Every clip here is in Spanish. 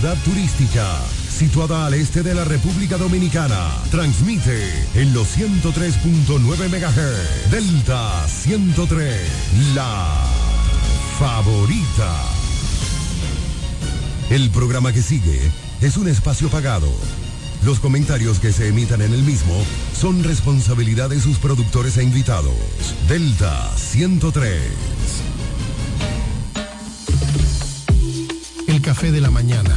ciudad turística, situada al este de la República Dominicana, transmite en los 103.9 MHz. Delta 103, la favorita. El programa que sigue es un espacio pagado. Los comentarios que se emitan en el mismo son responsabilidad de sus productores e invitados. Delta 103. El café de la mañana.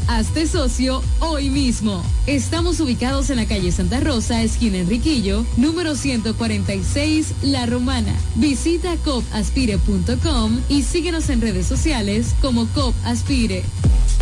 Hazte socio hoy mismo. Estamos ubicados en la calle Santa Rosa, esquina Enriquillo, número 146, La Romana. Visita copaspire.com y síguenos en redes sociales como COP Aspire.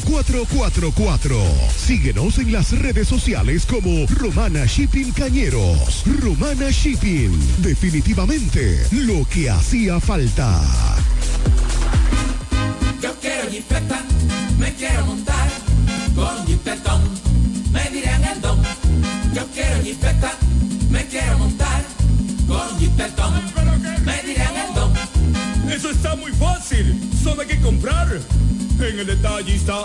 849-454-4444. Síguenos en las redes sociales como Romana Shipping Cañeros. Romana Shipping. Definitivamente lo que hacía falta. Yo quiero jipeta, me quiero montar con jipetón, me dirán el don. Yo quiero jipeta, me quiero montar con jipetón, me dirán el don. Eso está muy fácil. Solo hay que comprar. En el detallista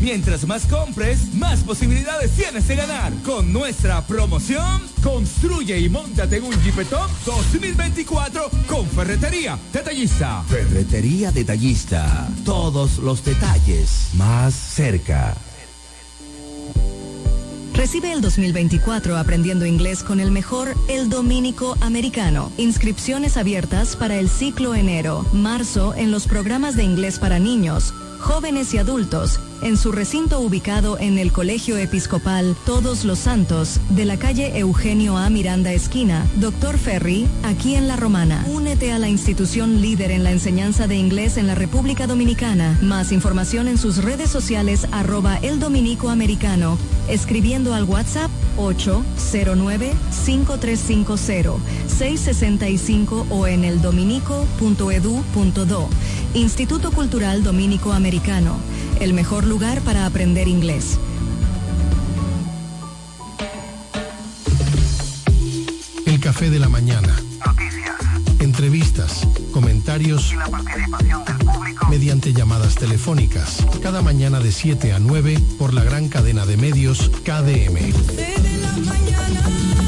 Mientras más compres, más posibilidades tienes de ganar. Con nuestra promoción, construye y montate en un Jeepetop 2024 con Ferretería Detallista. Ferretería Detallista. Todos los detalles más cerca. Recibe el 2024 aprendiendo inglés con el mejor El Dominico Americano. Inscripciones abiertas para el ciclo enero, marzo en los programas de inglés para niños, jóvenes y adultos en su recinto ubicado en el Colegio Episcopal Todos los Santos de la calle Eugenio A. Miranda Esquina, Doctor Ferry, aquí en La Romana. Únete a la institución líder en la enseñanza de inglés en la República Dominicana. Más información en sus redes sociales arroba el dominico americano, escribiendo al WhatsApp 809-5350-665 o en el dominico.edu.do. Instituto Cultural Dominico Americano, el mejor lugar para aprender inglés. El café de la mañana. Noticias. Entrevistas, comentarios Y la participación del público. mediante llamadas telefónicas. Cada mañana de 7 a 9 por la gran cadena de medios KDM. Café de la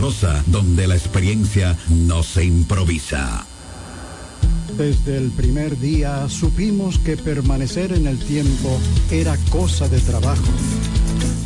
donde la experiencia no se improvisa. Desde el primer día supimos que permanecer en el tiempo era cosa de trabajo.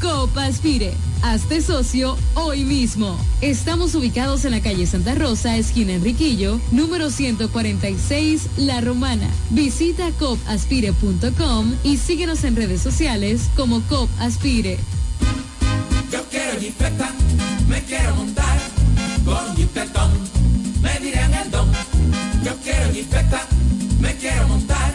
Copa Aspire. Hazte socio hoy mismo. Estamos ubicados en la calle Santa Rosa, esquina Enriquillo, número 146, La Romana. Visita copaspire.com y síguenos en redes sociales como Cop Aspire. Yo quiero me quiero montar me el don. Yo quiero me quiero montar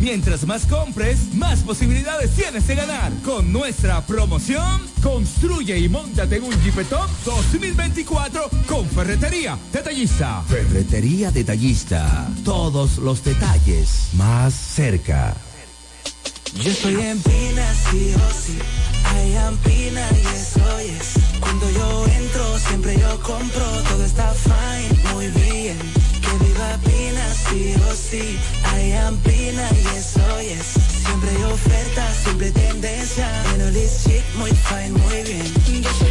Mientras más compres, más posibilidades tienes de ganar. Con nuestra promoción, construye y montate en un Jeepetop 2024 con Ferretería Detallista. Ferretería Detallista. Todos los detalles más cerca. Yo estoy en Pina, sí o sí. I am Pina y eso es. Cuando yo entro, siempre yo compro. Todo está fine, muy bien. Sí o sí. I am Pina y eso es. Siempre hay ofertas, siempre tendencia. Menos chic, muy fine, muy bien.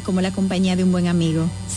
Como la compañía de un buen amigo.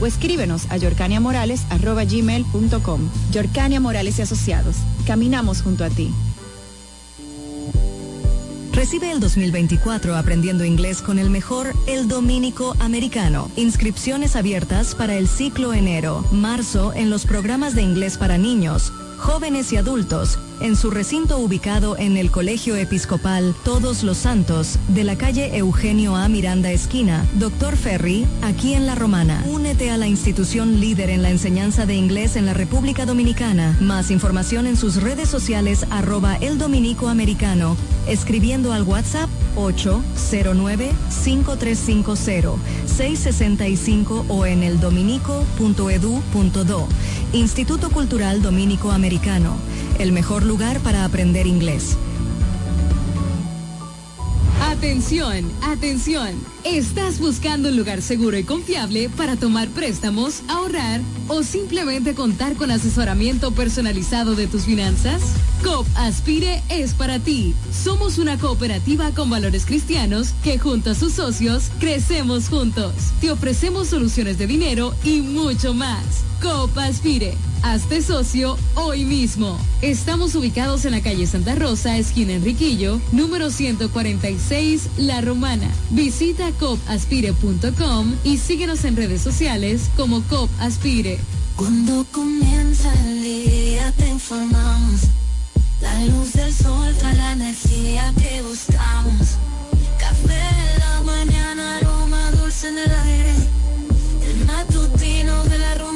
o escríbenos a yorcaniamorales.gmail.com. Yorcania Morales y Asociados. Caminamos junto a ti. Recibe el 2024 aprendiendo inglés con el mejor El Dominico Americano. Inscripciones abiertas para el ciclo enero, marzo en los programas de inglés para niños, jóvenes y adultos en su recinto ubicado en el Colegio Episcopal Todos los Santos de la calle Eugenio A. Miranda Esquina, Doctor Ferry, aquí en La Romana. Únete a la institución líder en la enseñanza de inglés en la República Dominicana. Más información en sus redes sociales arroba el dominico americano, escribiendo al WhatsApp 809-5350-665 o en el dominico.edu.do. Instituto Cultural Dominico Americano, el mejor lugar para aprender inglés. Atención, atención. ¿Estás buscando un lugar seguro y confiable para tomar préstamos, ahorrar o simplemente contar con asesoramiento personalizado de tus finanzas? COP Aspire es para ti. Somos una cooperativa con valores cristianos que junto a sus socios crecemos juntos. Te ofrecemos soluciones de dinero y mucho más. COP Aspire. Hazte socio hoy mismo. Estamos ubicados en la calle Santa Rosa, esquina Enriquillo, número 146, La Romana. Visita copaspire.com y síguenos en redes sociales como COP Aspire. Cuando comienza el día te informamos. La luz del sol trae la energía que buscamos. Café en la mañana, aroma dulce en el aire. El matutino de la romana,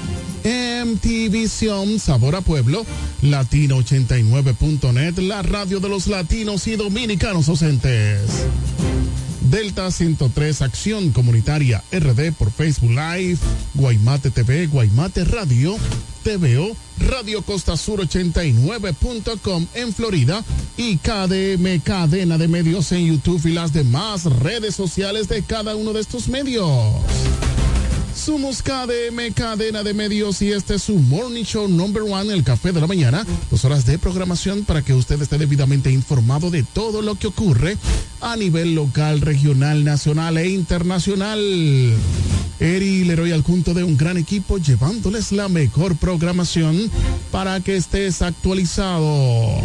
MTVision Sabor a Pueblo, Latino89.net, la radio de los latinos y dominicanos ausentes. Delta 103 Acción Comunitaria RD por Facebook Live, Guaymate TV, Guaymate Radio, TVO, Radio Costa Sur 89.com en Florida y KDM Cadena de Medios en YouTube y las demás redes sociales de cada uno de estos medios. Somos KDM, cadena de medios, y este es su Morning Show Number One, el café de la mañana. Dos horas de programación para que usted esté debidamente informado de todo lo que ocurre a nivel local, regional, nacional e internacional. Eri Leroy al punto de un gran equipo llevándoles la mejor programación para que estés actualizado.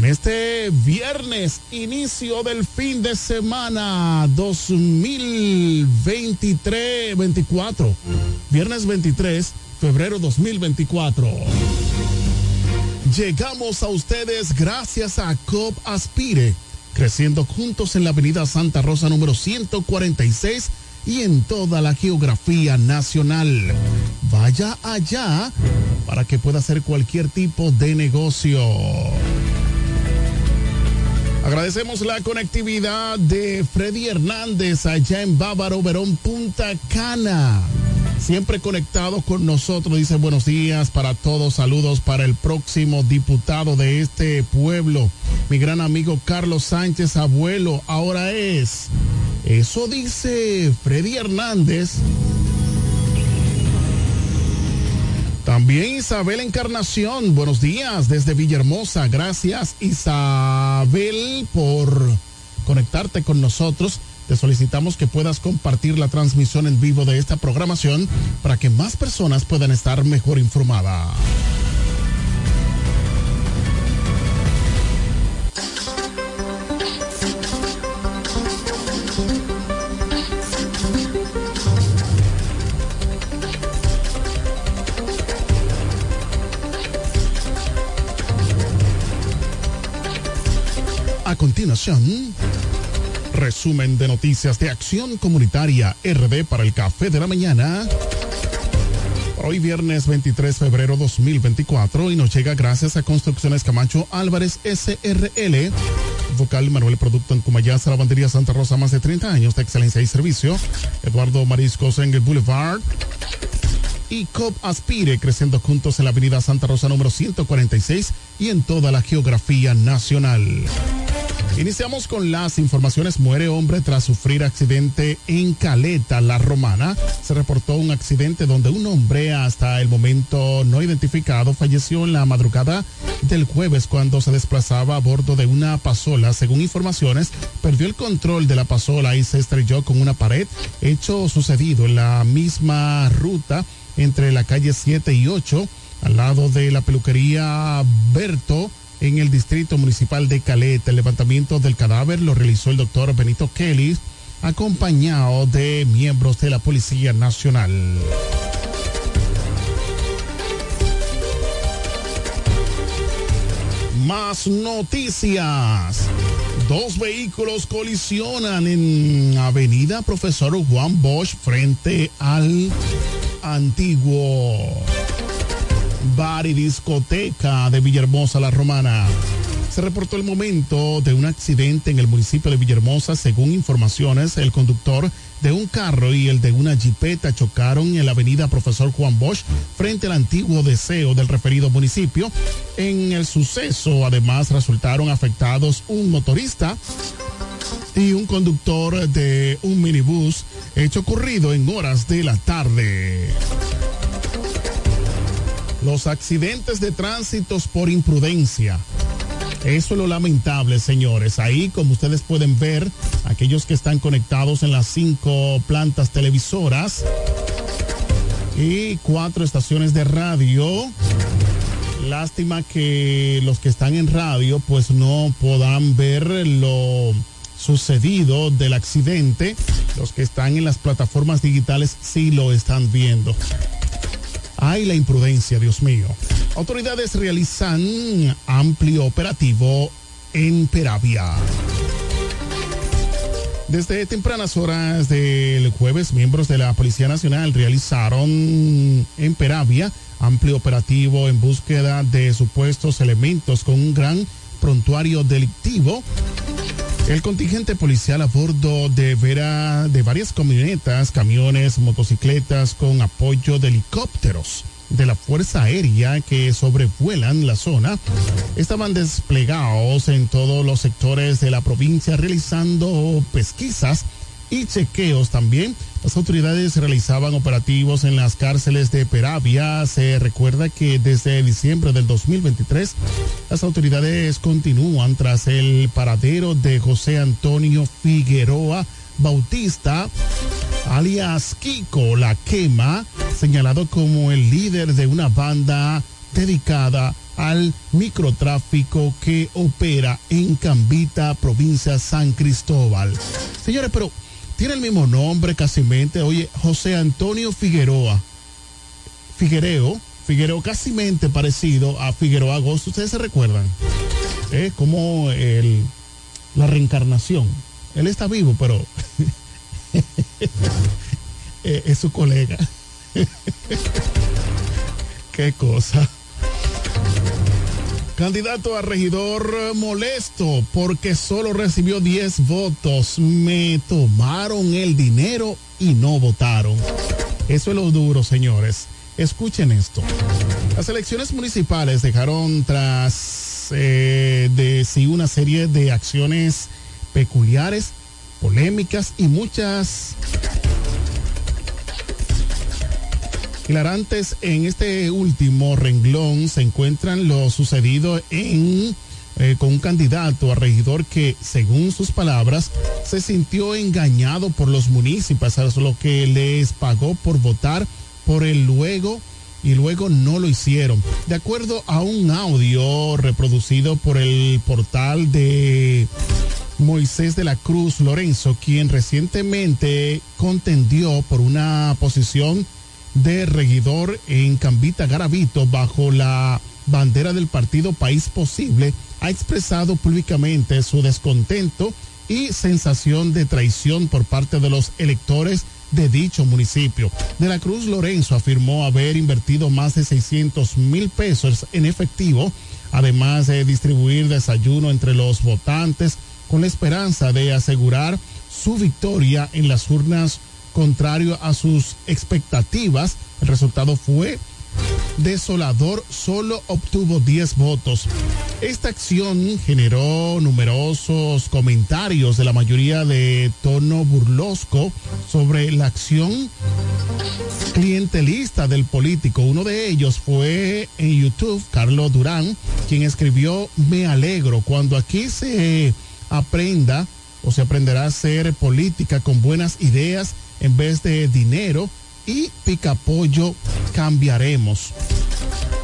En este viernes, inicio del fin de semana 2023-24. Viernes 23, febrero 2024. Llegamos a ustedes gracias a COP Aspire, creciendo juntos en la avenida Santa Rosa número 146 y en toda la geografía nacional. Vaya allá para que pueda hacer cualquier tipo de negocio. Agradecemos la conectividad de Freddy Hernández allá en Bávaro, Verón, Punta Cana. Siempre conectado con nosotros, dice buenos días para todos, saludos para el próximo diputado de este pueblo, mi gran amigo Carlos Sánchez, abuelo, ahora es. Eso dice Freddy Hernández. También Isabel Encarnación, buenos días desde Villahermosa. Gracias Isabel por conectarte con nosotros. Te solicitamos que puedas compartir la transmisión en vivo de esta programación para que más personas puedan estar mejor informadas. Continuación, resumen de noticias de Acción Comunitaria RD para el Café de la Mañana. Hoy viernes 23 de febrero 2024 y nos llega gracias a Construcciones Camacho Álvarez SRL. Vocal Manuel Producto en Cumayasa, Lavandería Santa Rosa, más de 30 años de excelencia y servicio. Eduardo Mariscos en el Boulevard y COP Aspire, creciendo juntos en la avenida Santa Rosa número 146 y en toda la geografía nacional. Iniciamos con las informaciones. Muere hombre tras sufrir accidente en Caleta, La Romana. Se reportó un accidente donde un hombre hasta el momento no identificado falleció en la madrugada del jueves cuando se desplazaba a bordo de una pasola. Según informaciones, perdió el control de la pasola y se estrelló con una pared. Hecho sucedido en la misma ruta entre la calle 7 y 8, al lado de la peluquería Berto, en el Distrito Municipal de Caleta. El levantamiento del cadáver lo realizó el doctor Benito Kelly, acompañado de miembros de la Policía Nacional. Más noticias. Dos vehículos colisionan en Avenida Profesor Juan Bosch frente al antiguo bar y discoteca de Villahermosa La Romana. Se reportó el momento de un accidente en el municipio de Villahermosa. Según informaciones, el conductor de un carro y el de una jipeta chocaron en la avenida Profesor Juan Bosch frente al antiguo deseo del referido municipio. En el suceso, además, resultaron afectados un motorista y un conductor de un minibús, hecho ocurrido en horas de la tarde. Los accidentes de tránsitos por imprudencia. Eso es lo lamentable, señores. Ahí, como ustedes pueden ver, aquellos que están conectados en las cinco plantas televisoras y cuatro estaciones de radio. Lástima que los que están en radio pues no podrán ver lo sucedido del accidente. Los que están en las plataformas digitales sí lo están viendo. Ay, la imprudencia, Dios mío. Autoridades realizan amplio operativo en Peravia. Desde tempranas horas del jueves, miembros de la Policía Nacional realizaron en Peravia amplio operativo en búsqueda de supuestos elementos con un gran prontuario delictivo. El contingente policial a bordo de, vera, de varias camionetas, camiones, motocicletas con apoyo de helicópteros de la Fuerza Aérea que sobrevuelan la zona estaban desplegados en todos los sectores de la provincia realizando pesquisas y chequeos también. Las autoridades realizaban operativos en las cárceles de Peravia. Se recuerda que desde diciembre del 2023 las autoridades continúan tras el paradero de José Antonio Figueroa Bautista, alias Kiko La Quema, señalado como el líder de una banda dedicada al microtráfico que opera en Cambita, provincia San Cristóbal. Señores, pero tiene el mismo nombre casi mente. Oye, José Antonio Figueroa. Figuereo, Figuereo casi mente parecido a Figueroa Agosto. ¿Ustedes se recuerdan? Es como el, la reencarnación. Él está vivo, pero eh, es su colega. Qué cosa. Candidato a regidor molesto porque solo recibió 10 votos. Me tomaron el dinero y no votaron. Eso es lo duro, señores. Escuchen esto. Las elecciones municipales dejaron tras eh, de sí una serie de acciones peculiares, polémicas y muchas hilarantes. En este último renglón se encuentran lo sucedido en eh, con un candidato a regidor que, según sus palabras, se sintió engañado por los municipios, a lo que les pagó por votar por él luego y luego no lo hicieron. De acuerdo a un audio reproducido por el portal de Moisés de la Cruz Lorenzo, quien recientemente contendió por una posición de regidor en Cambita Garavito bajo la bandera del partido País Posible, ha expresado públicamente su descontento y sensación de traición por parte de los electores de dicho municipio. De la Cruz Lorenzo afirmó haber invertido más de 600 mil pesos en efectivo, además de distribuir desayuno entre los votantes con la esperanza de asegurar su victoria en las urnas contrario a sus expectativas. El resultado fue desolador, solo obtuvo 10 votos. Esta acción generó numerosos comentarios de la mayoría de tono burlosco sobre la acción clientelista del político. Uno de ellos fue en YouTube, Carlos Durán, quien escribió, me alegro cuando aquí se aprenda o se aprenderá a hacer política con buenas ideas en vez de dinero y picapollo cambiaremos.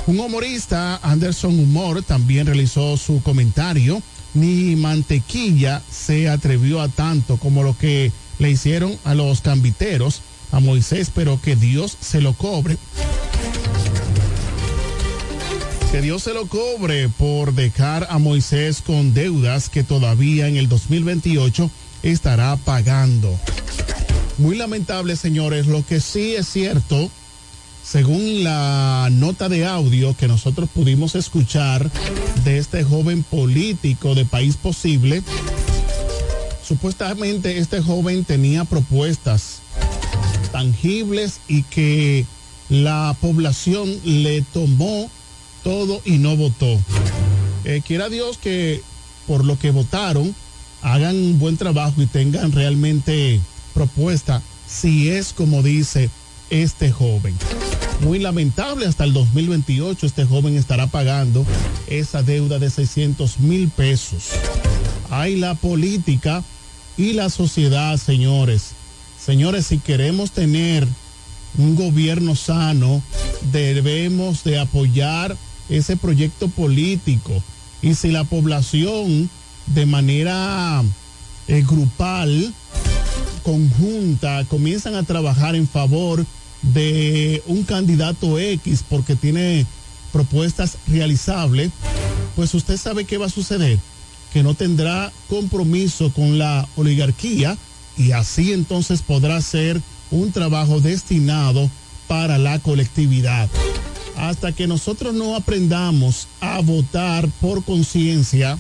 Un humorista, Anderson Humor, también realizó su comentario. Ni mantequilla se atrevió a tanto como lo que le hicieron a los cambiteros, a Moisés, pero que Dios se lo cobre. Que Dios se lo cobre por dejar a Moisés con deudas que todavía en el 2028 estará pagando. Muy lamentable, señores. Lo que sí es cierto, según la nota de audio que nosotros pudimos escuchar de este joven político de País Posible, supuestamente este joven tenía propuestas tangibles y que la población le tomó todo y no votó. Eh, quiera Dios que por lo que votaron hagan un buen trabajo y tengan realmente propuesta si es como dice este joven. Muy lamentable, hasta el 2028 este joven estará pagando esa deuda de 600 mil pesos. Hay la política y la sociedad, señores. Señores, si queremos tener un gobierno sano, debemos de apoyar ese proyecto político. Y si la población de manera eh, grupal, conjunta, comienzan a trabajar en favor de un candidato X porque tiene propuestas realizables, pues usted sabe qué va a suceder, que no tendrá compromiso con la oligarquía y así entonces podrá ser un trabajo destinado para la colectividad. Hasta que nosotros no aprendamos a votar por conciencia,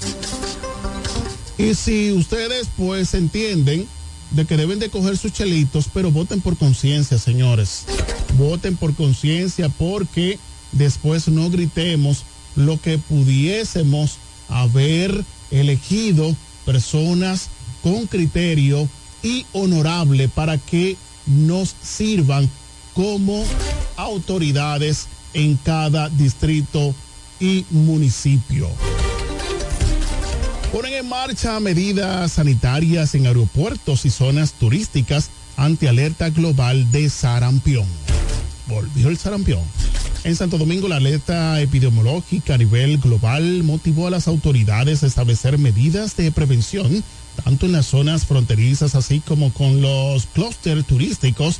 y si ustedes pues entienden de que deben de coger sus chelitos, pero voten por conciencia, señores. Voten por conciencia porque después no gritemos lo que pudiésemos haber elegido personas con criterio y honorable para que nos sirvan como autoridades en cada distrito y municipio. Ponen en marcha medidas sanitarias en aeropuertos y zonas turísticas ante alerta global de sarampión. Volvió el sarampión. En Santo Domingo, la alerta epidemiológica a nivel global motivó a las autoridades a establecer medidas de prevención tanto en las zonas fronterizas así como con los clústeres turísticos.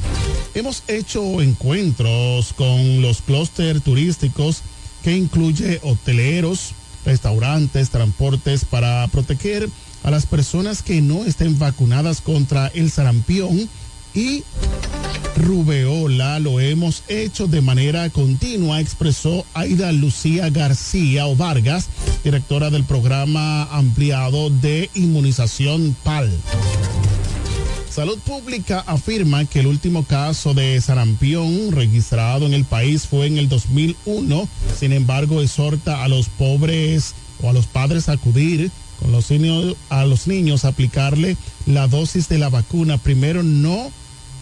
Hemos hecho encuentros con los clústeres turísticos que incluye hoteleros, restaurantes, transportes para proteger a las personas que no estén vacunadas contra el sarampión y rubeola. Lo hemos hecho de manera continua, expresó Aida Lucía García o Vargas, directora del programa ampliado de inmunización PAL. Salud Pública afirma que el último caso de sarampión registrado en el país fue en el 2001. Sin embargo, exhorta a los pobres o a los padres a acudir con los niños, a los niños a aplicarle la dosis de la vacuna. Primero, no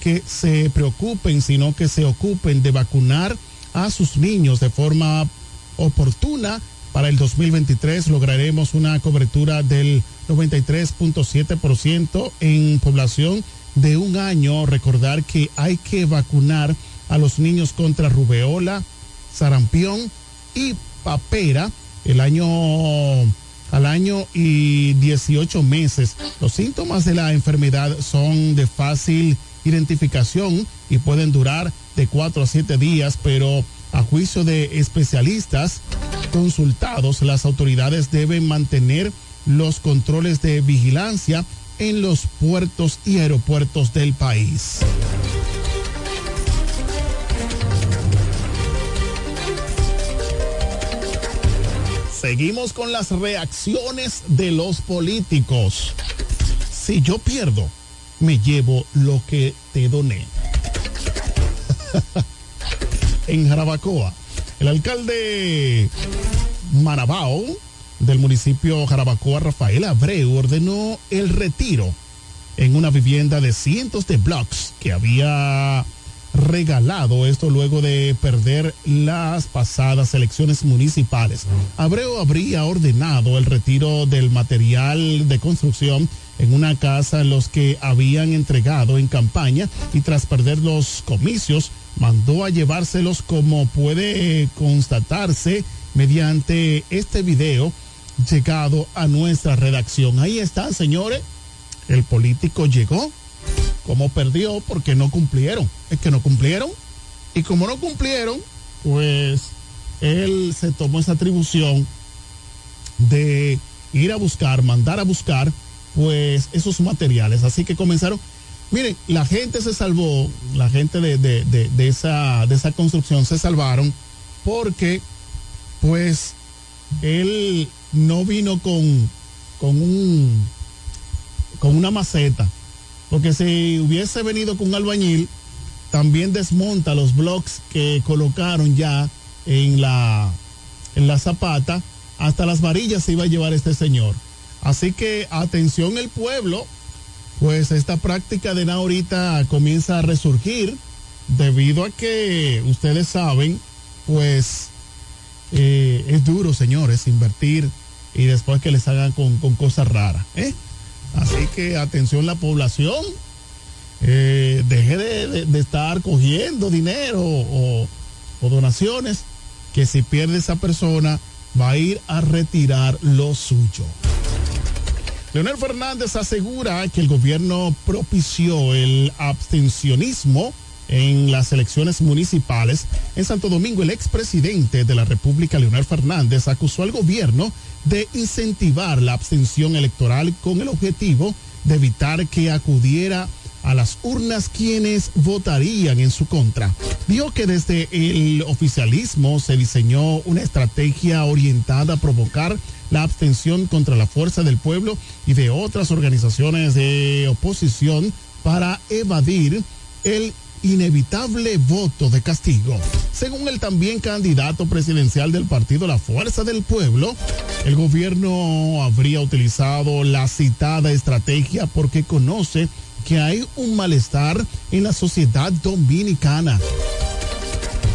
que se preocupen, sino que se ocupen de vacunar a sus niños de forma oportuna. Para el 2023 lograremos una cobertura del 93.7% en población de un año. Recordar que hay que vacunar a los niños contra rubeola, sarampión y papera el año al año y 18 meses. Los síntomas de la enfermedad son de fácil identificación y pueden durar de 4 a 7 días, pero a juicio de especialistas consultados, las autoridades deben mantener los controles de vigilancia en los puertos y aeropuertos del país. Seguimos con las reacciones de los políticos. Si yo pierdo, me llevo lo que te doné. en Jarabacoa, el alcalde Marabao del municipio Jarabacoa, Rafael Abreu, ordenó el retiro en una vivienda de cientos de blocks que había regalado esto luego de perder las pasadas elecciones municipales. Abreu habría ordenado el retiro del material de construcción en una casa los que habían entregado en campaña y tras perder los comicios mandó a llevárselos como puede constatarse mediante este video llegado a nuestra redacción. Ahí está, señores. El político llegó, como perdió porque no cumplieron. Es que no cumplieron. Y como no cumplieron, pues él se tomó esa atribución de ir a buscar, mandar a buscar, pues esos materiales. Así que comenzaron, miren, la gente se salvó, la gente de, de- de- de esa, de esa construcción se salvaron porque, pues, él no vino con, con un, con una maceta. Porque si hubiese venido con un albañil, también desmonta los blocks que colocaron ya en la, en la zapata. Hasta las varillas se iba a llevar este señor. Así que atención el pueblo, pues esta práctica de ahorita comienza a resurgir debido a que ustedes saben, pues eh, es duro, señores, invertir y después que les hagan con, con cosas raras. ¿eh? Así que atención la población, eh, deje de, de- estar cogiendo dinero o, o donaciones, que si pierde esa persona va a ir a retirar lo suyo. Leonel Fernández asegura que el gobierno propició el abstencionismo en las elecciones municipales. En Santo Domingo, el expresidente de la República, Leonel Fernández, acusó al gobierno de incentivar la abstención electoral con el objetivo de evitar que acudiera a las urnas quienes votarían en su contra. Dijo que desde el oficialismo se diseñó una estrategia orientada a provocar la abstención contra la fuerza del pueblo y de otras organizaciones de oposición para evadir el inevitable voto de castigo. Según el también candidato presidencial del partido La Fuerza del Pueblo, el gobierno habría utilizado la citada estrategia porque conoce que hay un malestar en la sociedad dominicana.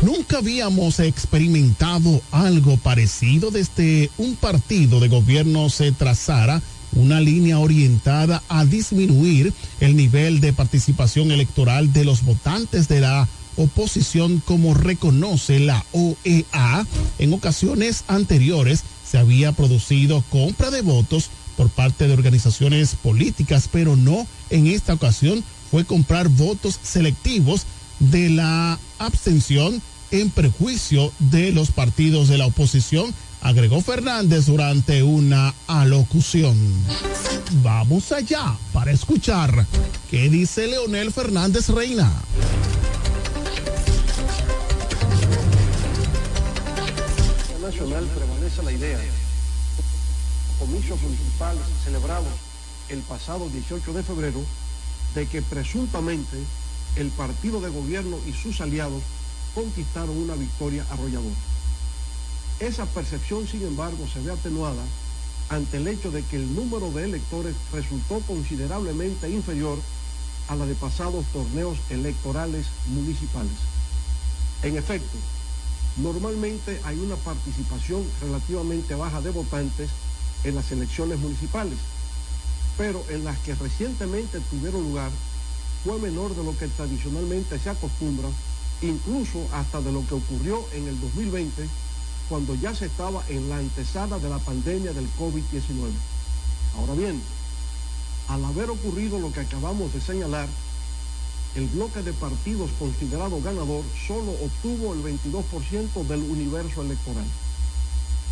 Nunca habíamos experimentado algo parecido desde un partido de gobierno se trazara una línea orientada a disminuir el nivel de participación electoral de los votantes de la oposición como reconoce la OEA. En ocasiones anteriores se había producido compra de votos por parte de organizaciones políticas, pero no en esta ocasión fue comprar votos selectivos de la abstención en prejuicio de los partidos de la oposición, agregó Fernández durante una alocución. Vamos allá para escuchar qué dice Leonel Fernández Reina. nacional prevalece la idea. Comicios municipales celebrados el pasado 18 de febrero de que presuntamente el partido de gobierno y sus aliados conquistaron una victoria arrolladora. Esa percepción, sin embargo, se ve atenuada ante el hecho de que el número de electores resultó considerablemente inferior a la de pasados torneos electorales municipales. En efecto, normalmente hay una participación relativamente baja de votantes en las elecciones municipales, pero en las que recientemente tuvieron lugar fue menor de lo que tradicionalmente se acostumbra, incluso hasta de lo que ocurrió en el 2020, cuando ya se estaba en la antesada de la pandemia del COVID-19. Ahora bien, al haber ocurrido lo que acabamos de señalar, el bloque de partidos considerado ganador solo obtuvo el 22% del universo electoral.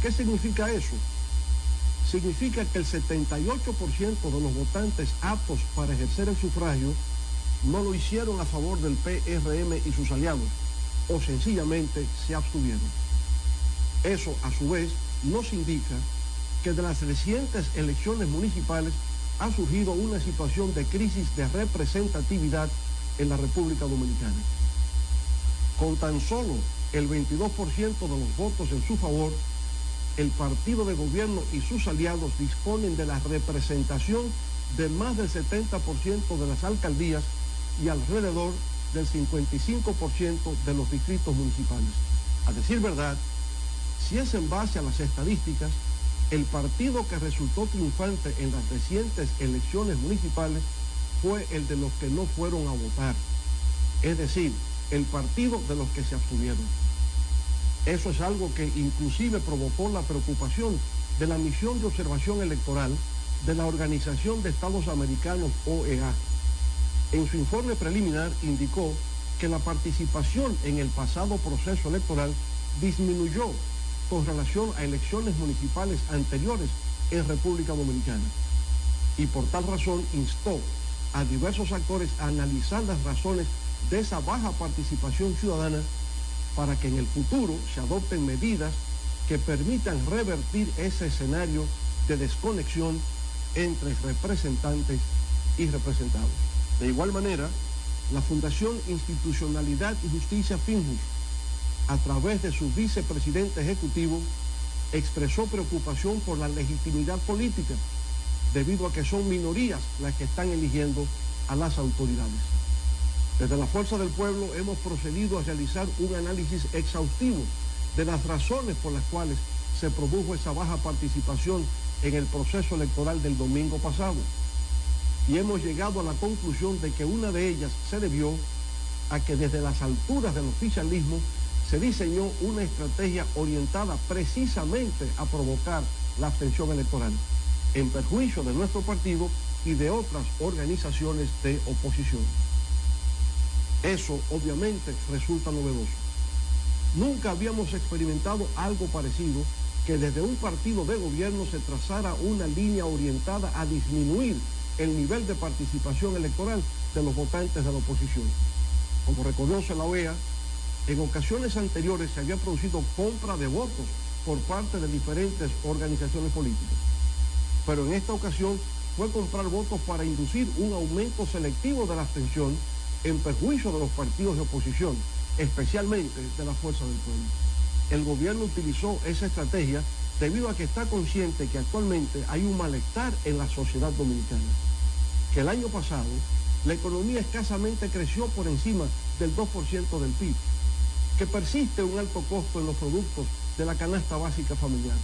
¿Qué significa eso? Significa que el 78% de los votantes aptos para ejercer el sufragio no lo hicieron a favor del PRM y sus aliados, o sencillamente se abstuvieron. Eso, a su vez, nos indica que de las recientes elecciones municipales ha surgido una situación de crisis de representatividad en la República Dominicana. Con tan solo el 22% de los votos en su favor, el partido de gobierno y sus aliados disponen de la representación de más del 70% de las alcaldías y alrededor del 55% de los distritos municipales. A decir verdad, si es en base a las estadísticas, el partido que resultó triunfante en las recientes elecciones municipales fue el de los que no fueron a votar, es decir, el partido de los que se abstuvieron. Eso es algo que inclusive provocó la preocupación de la misión de observación electoral de la Organización de Estados Americanos OEA. En su informe preliminar indicó que la participación en el pasado proceso electoral disminuyó con relación a elecciones municipales anteriores en República Dominicana. Y por tal razón instó a diversos actores a analizar las razones de esa baja participación ciudadana para que en el futuro se adopten medidas que permitan revertir ese escenario de desconexión entre representantes y representados. De igual manera, la Fundación Institucionalidad y Justicia Finjus, a través de su vicepresidente ejecutivo, expresó preocupación por la legitimidad política, debido a que son minorías las que están eligiendo a las autoridades. Desde la Fuerza del Pueblo hemos procedido a realizar un análisis exhaustivo de las razones por las cuales se produjo esa baja participación en el proceso electoral del domingo pasado. Y hemos llegado a la conclusión de que una de ellas se debió a que desde las alturas del oficialismo se diseñó una estrategia orientada precisamente a provocar la abstención electoral, en perjuicio de nuestro partido y de otras organizaciones de oposición. Eso obviamente resulta novedoso. Nunca habíamos experimentado algo parecido que desde un partido de gobierno se trazara una línea orientada a disminuir el nivel de participación electoral de los votantes de la oposición. Como reconoce la OEA, en ocasiones anteriores se había producido compra de votos por parte de diferentes organizaciones políticas. Pero en esta ocasión fue comprar votos para inducir un aumento selectivo de la abstención en perjuicio de los partidos de oposición, especialmente de la Fuerza del Pueblo. El gobierno utilizó esa estrategia debido a que está consciente que actualmente hay un malestar en la sociedad dominicana. Que el año pasado la economía escasamente creció por encima del 2% del PIB, que persiste un alto costo en los productos de la canasta básica familiar,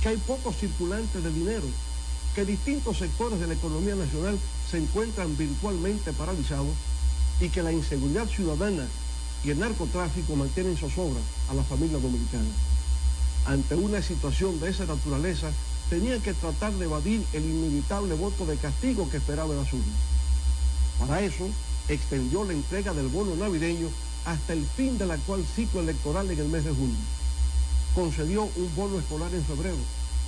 que hay pocos circulantes de dinero, que distintos sectores de la economía nacional se encuentran virtualmente paralizados y que la inseguridad ciudadana y el narcotráfico mantienen zozobra a la familia dominicana. Ante una situación de esa naturaleza, tenían que tratar de evadir el inevitable voto de castigo que esperaba las urnas. Para eso, extendió la entrega del bono navideño hasta el fin del actual ciclo electoral en el mes de junio. Concedió un bono escolar en febrero,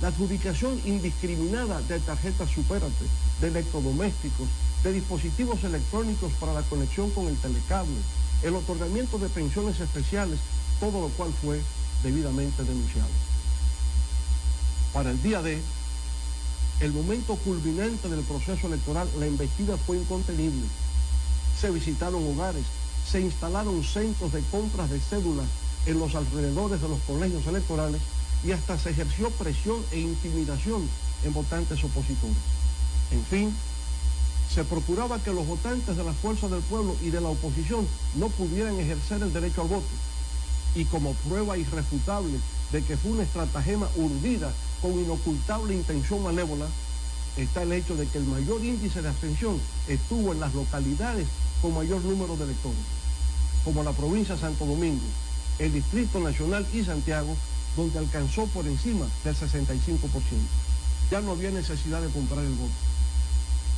la adjudicación indiscriminada de tarjetas Supérate, de electrodomésticos, de dispositivos electrónicos para la conexión con el telecable, el otorgamiento de pensiones especiales, todo lo cual fue debidamente denunciado. Para el día de el momento culminante del proceso electoral, la investida fue incontenible. Se visitaron hogares, se instalaron centros de compras de cédulas en los alrededores de los colegios electorales y hasta se ejerció presión e intimidación en votantes opositores. En fin, se procuraba que los votantes de la fuerza del pueblo y de la oposición no pudieran ejercer el derecho al voto. Y como prueba irrefutable de que fue una estratagema urdida con inocultable intención malévola, está el hecho de que el mayor índice de abstención estuvo en las localidades con mayor número de electores, como la provincia de Santo Domingo, el Distrito Nacional y Santiago, donde alcanzó por encima del 65%. Ya no había necesidad de comprar el voto.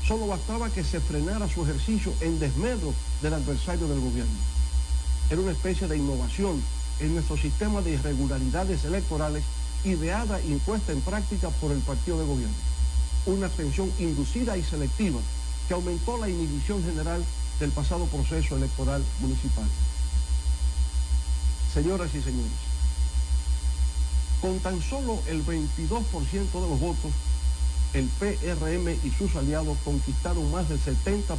Solo bastaba que se frenara su ejercicio en desmedro del adversario del gobierno. Era una especie de innovación en nuestro sistema de irregularidades electorales ideada y impuesta en práctica por el partido de gobierno. Una abstención inducida y selectiva que aumentó la inhibición general del pasado proceso electoral municipal. Señoras y señores, con tan solo el 22% de los votos, el PRM y sus aliados conquistaron más del 70%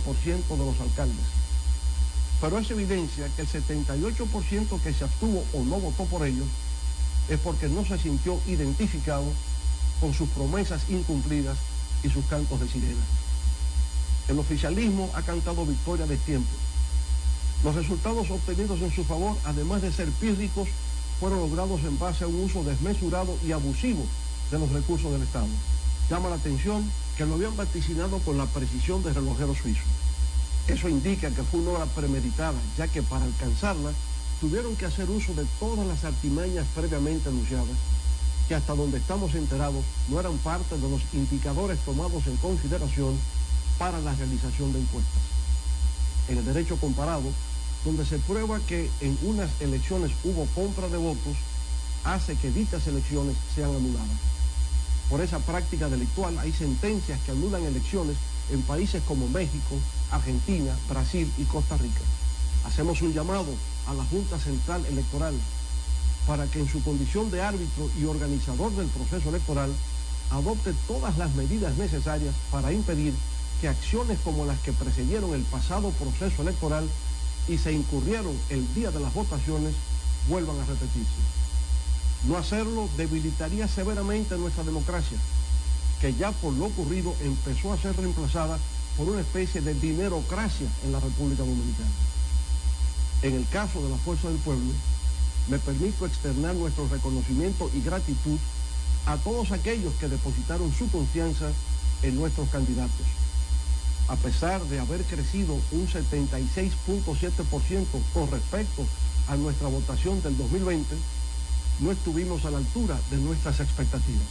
de los alcaldes. Pero es evidencia que el 78% que se abstuvo o no votó por ellos es porque no se sintió identificado con sus promesas incumplidas y sus cantos de sirena. El oficialismo ha cantado victoria de tiempo. Los resultados obtenidos en su favor, además de ser pírricos, fueron logrados en base a un uso desmesurado y abusivo de los recursos del Estado. Llama la atención que lo habían vaticinado con la precisión de relojero suizo. Eso indica que fue una obra premeditada, ya que para alcanzarla tuvieron que hacer uso de todas las artimañas previamente anunciadas, que hasta donde estamos enterados no eran parte de los indicadores tomados en consideración para la realización de encuestas. En el derecho comparado, donde se prueba que en unas elecciones hubo compra de votos, hace que dichas elecciones sean anuladas. Por esa práctica delictual hay sentencias que anulan elecciones en países como México, Argentina, Brasil y Costa Rica. Hacemos un llamado a la Junta Central Electoral para que en su condición de árbitro y organizador del proceso electoral adopte todas las medidas necesarias para impedir que acciones como las que precedieron el pasado proceso electoral y se incurrieron el día de las votaciones vuelvan a repetirse. No hacerlo debilitaría severamente nuestra democracia, que ya por lo ocurrido empezó a ser reemplazada por una especie de dinerocracia en la República Dominicana. En el caso de la Fuerza del Pueblo, me permito externar nuestro reconocimiento y gratitud a todos aquellos que depositaron su confianza en nuestros candidatos. A pesar de haber crecido un 76.7% con respecto a nuestra votación del 2020, no estuvimos a la altura de nuestras expectativas.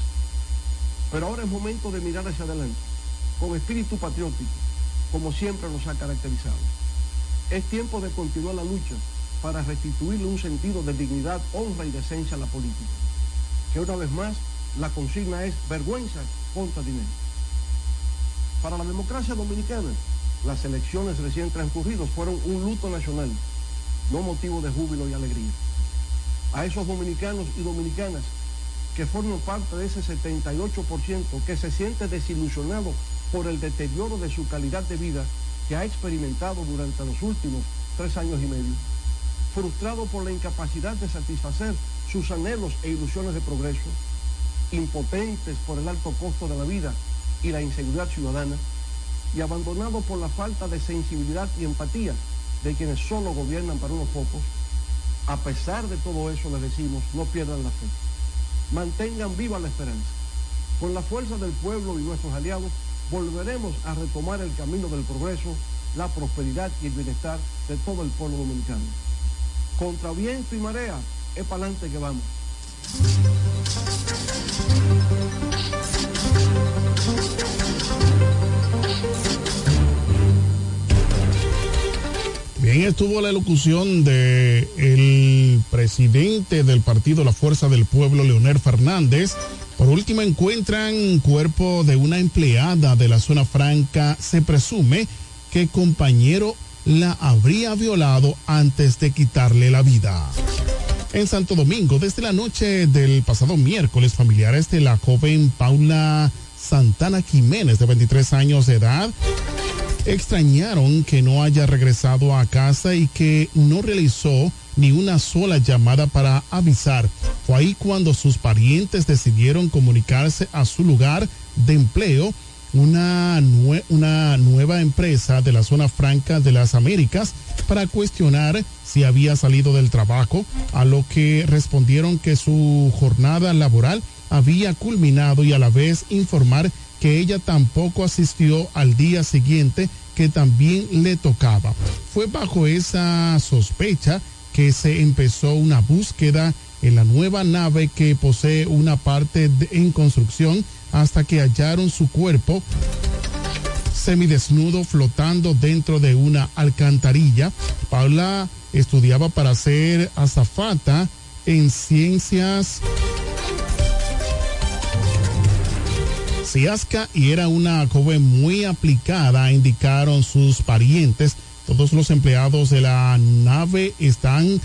Pero ahora es momento de mirar hacia adelante, con espíritu patriótico, como siempre nos ha caracterizado. Es tiempo de continuar la lucha para restituirle un sentido de dignidad, honra y decencia a la política. Que una vez más la consigna es vergüenza contra dinero. Para la democracia dominicana, las elecciones recién transcurridas fueron un luto nacional, no motivo de júbilo y alegría. A esos dominicanos y dominicanas que forman parte de ese 78% que se siente desilusionado por el deterioro de su calidad de vida que ha experimentado durante los últimos tres años y medio, frustrado por la incapacidad de satisfacer sus anhelos e ilusiones de progreso, impotentes por el alto costo de la vida y la inseguridad ciudadana, y abandonado por la falta de sensibilidad y empatía de quienes solo gobiernan para unos pocos, a pesar de todo eso les decimos, no pierdan la fe. Mantengan viva la esperanza. Con la fuerza del pueblo y nuestros aliados, volveremos a retomar el camino del progreso, la prosperidad y el bienestar de todo el pueblo dominicano. Contra viento y marea, es para adelante que vamos. Bien, estuvo la elocución de presidente del partido La Fuerza del Pueblo, Leonel Fernández. Por último, encuentran cuerpo de una empleada de la zona franca. Se presume que compañero la habría violado antes de quitarle la vida. En Santo Domingo, desde la noche del pasado miércoles, familiares de la joven Paula Santana Jiménez, de 23 años de edad, extrañaron que no haya regresado a casa y que no realizó ni una sola llamada para avisar. Fue ahí cuando sus parientes decidieron comunicarse a su lugar de empleo, una, una nueva empresa de la zona franca de las Américas, para cuestionar si había salido del trabajo, a lo que respondieron que su jornada laboral había culminado y a la vez informar que ella tampoco asistió al día siguiente que también le tocaba. Fue bajo esa sospecha que se empezó una búsqueda en la nueva nave que posee una parte en construcción hasta que hallaron su cuerpo semidesnudo flotando dentro de una alcantarilla. Paula estudiaba para ser azafata en ciencias Ciasca y era una joven muy aplicada, indicaron sus parientes. Todos los empleados de la nave están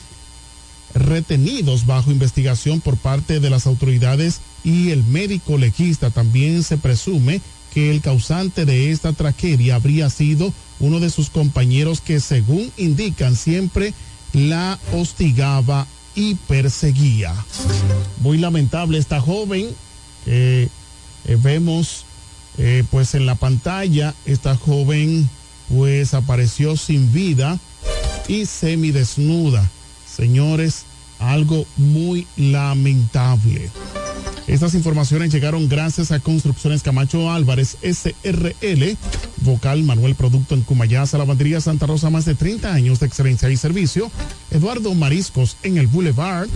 retenidos bajo investigación por parte de las autoridades y el médico legista también se presume que el causante de esta tragedia habría sido uno de sus compañeros que según indican siempre la hostigaba y perseguía. Muy lamentable esta joven. Eh, eh, vemos eh, pues en la pantalla esta joven pues apareció sin vida y semidesnuda. Señores, algo muy lamentable. Estas informaciones llegaron gracias a Construcciones Camacho Álvarez SRL, Vocal Manuel Producto en Cumayasa, Lavandería Santa Rosa, más de 30 años de excelencia y servicio. Eduardo Mariscos en el Boulevard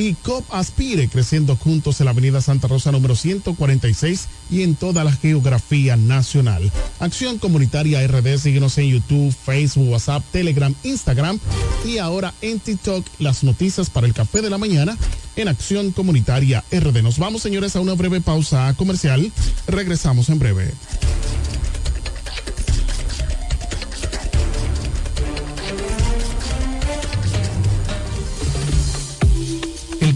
y COP Aspire, creciendo juntos en la Avenida Santa Rosa número 146 y en toda la geografía nacional. Acción Comunitaria RD, síguenos en YouTube, Facebook, WhatsApp, Telegram, Instagram y ahora en TikTok las noticias para el café de la mañana en Acción Comunitaria RD. Nos vamos, señores, a una breve pausa comercial. Regresamos en breve.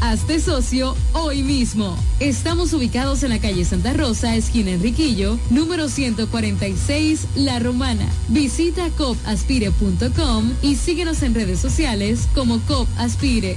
Hazte socio hoy mismo. Estamos ubicados en la calle Santa Rosa, esquina Enriquillo, número 146, La Romana. Visita copaspire.com y síguenos en redes sociales como COP Aspire.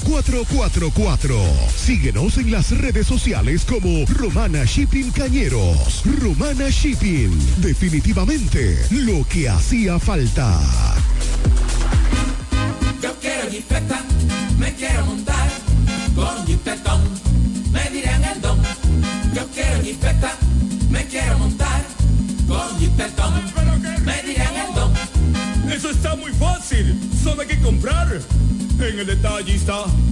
4444. Síguenos en las redes sociales como Romana Shipping Cañeros. Romana Shipping. Definitivamente lo que hacía falta. Yo quiero el detalle está.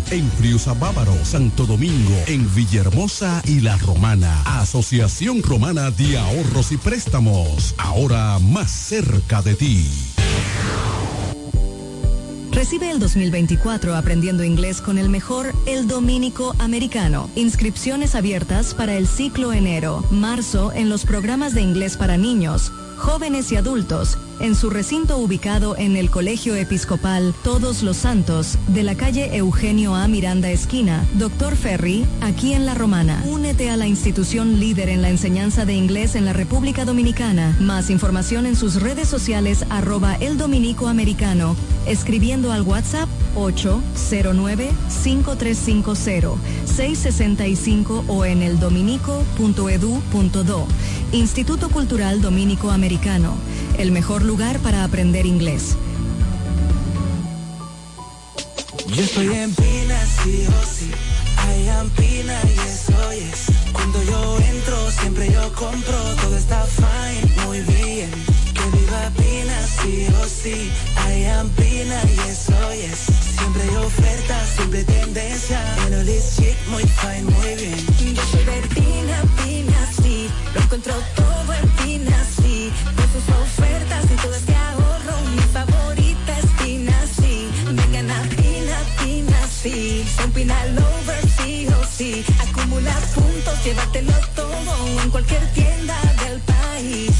en Friusa Bávaro, Santo Domingo, en Villahermosa y La Romana. Asociación Romana de Ahorros y Préstamos, ahora más cerca de ti. Recibe el 2024 aprendiendo inglés con el mejor El Dominico Americano. Inscripciones abiertas para el ciclo enero, marzo en los programas de inglés para niños, jóvenes y adultos en su recinto ubicado en el Colegio Episcopal Todos los Santos de la calle Eugenio A. Miranda Esquina, Doctor Ferry, aquí en La Romana. Únete a la institución líder en la enseñanza de inglés en la República Dominicana. Más información en sus redes sociales arroba el dominico americano, escribiendo al WhatsApp 809-5350-665 o en el dominico.edu.do. Instituto Cultural Dominico Americano, el mejor lugar para aprender inglés. Yo estoy en Pina, sí o sí. I am Pina y eso es. Cuando yo entro, siempre yo compro. Todo está fine, muy bien. Que viva Pina, sí o sí. I am Pina y eso es. Siempre hay ofertas, siempre tendencia. En Olis Chic, muy fine, muy bien. Yo soy de Tina, Tina, sí. Lo encuentro todo en Tina, sí. Con sus ofertas y todo este ahorro. Mi favorita es Tina, sí. Vengan a Tina, sí. Son Pina Lover, sí o sí. Acumula puntos, llévatelo todo en cualquier tienda del país.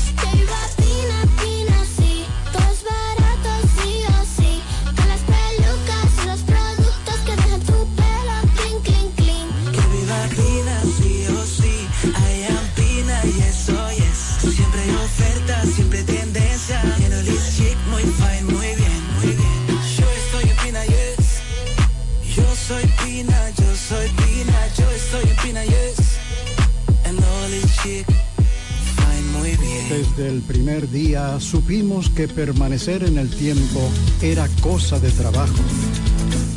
Siempre hay ofertas, siempre tendencia. En Olis Chic, muy fine, muy bien, muy bien. Yo estoy en Pina, yes. Yo soy Pina, yo soy Pina, yo estoy en Pina, yes. En Olis Chic, muy bien. Desde el primer día supimos que permanecer en el tiempo era cosa de trabajo.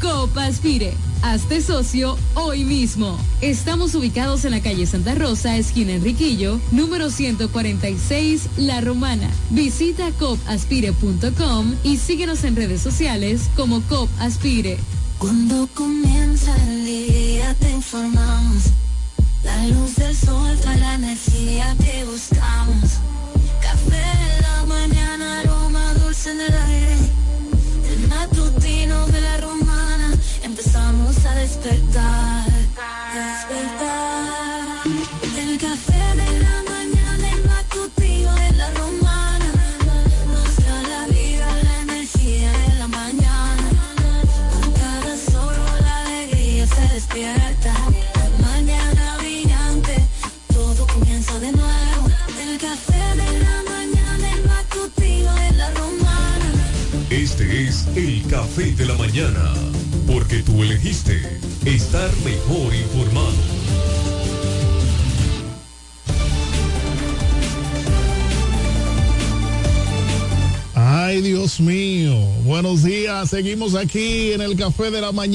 COP Aspire. Hazte socio hoy mismo. Estamos ubicados en la calle Santa Rosa, esquina Enriquillo, número 146, La Romana. Visita copaspire.com y síguenos en redes sociales como COP Aspire. Cuando comienza el día te informamos. La luz del sol trae la energía que buscamos. Café en la mañana, aroma dulce en el aire. El matutino de la romana, despertar. Despertar. El café de la mañana, el matutino de la romana. Nos da la vida, la energía en la mañana. Con cada solo la alegría se despierta. Mañana brillante, todo comienza de nuevo. El café de la mañana, el matutino de la romana. Este es el café de la mañana, porque tú elegiste estar mejor informado. Ay, Dios mío. Buenos días. Seguimos aquí en el café de la mañana.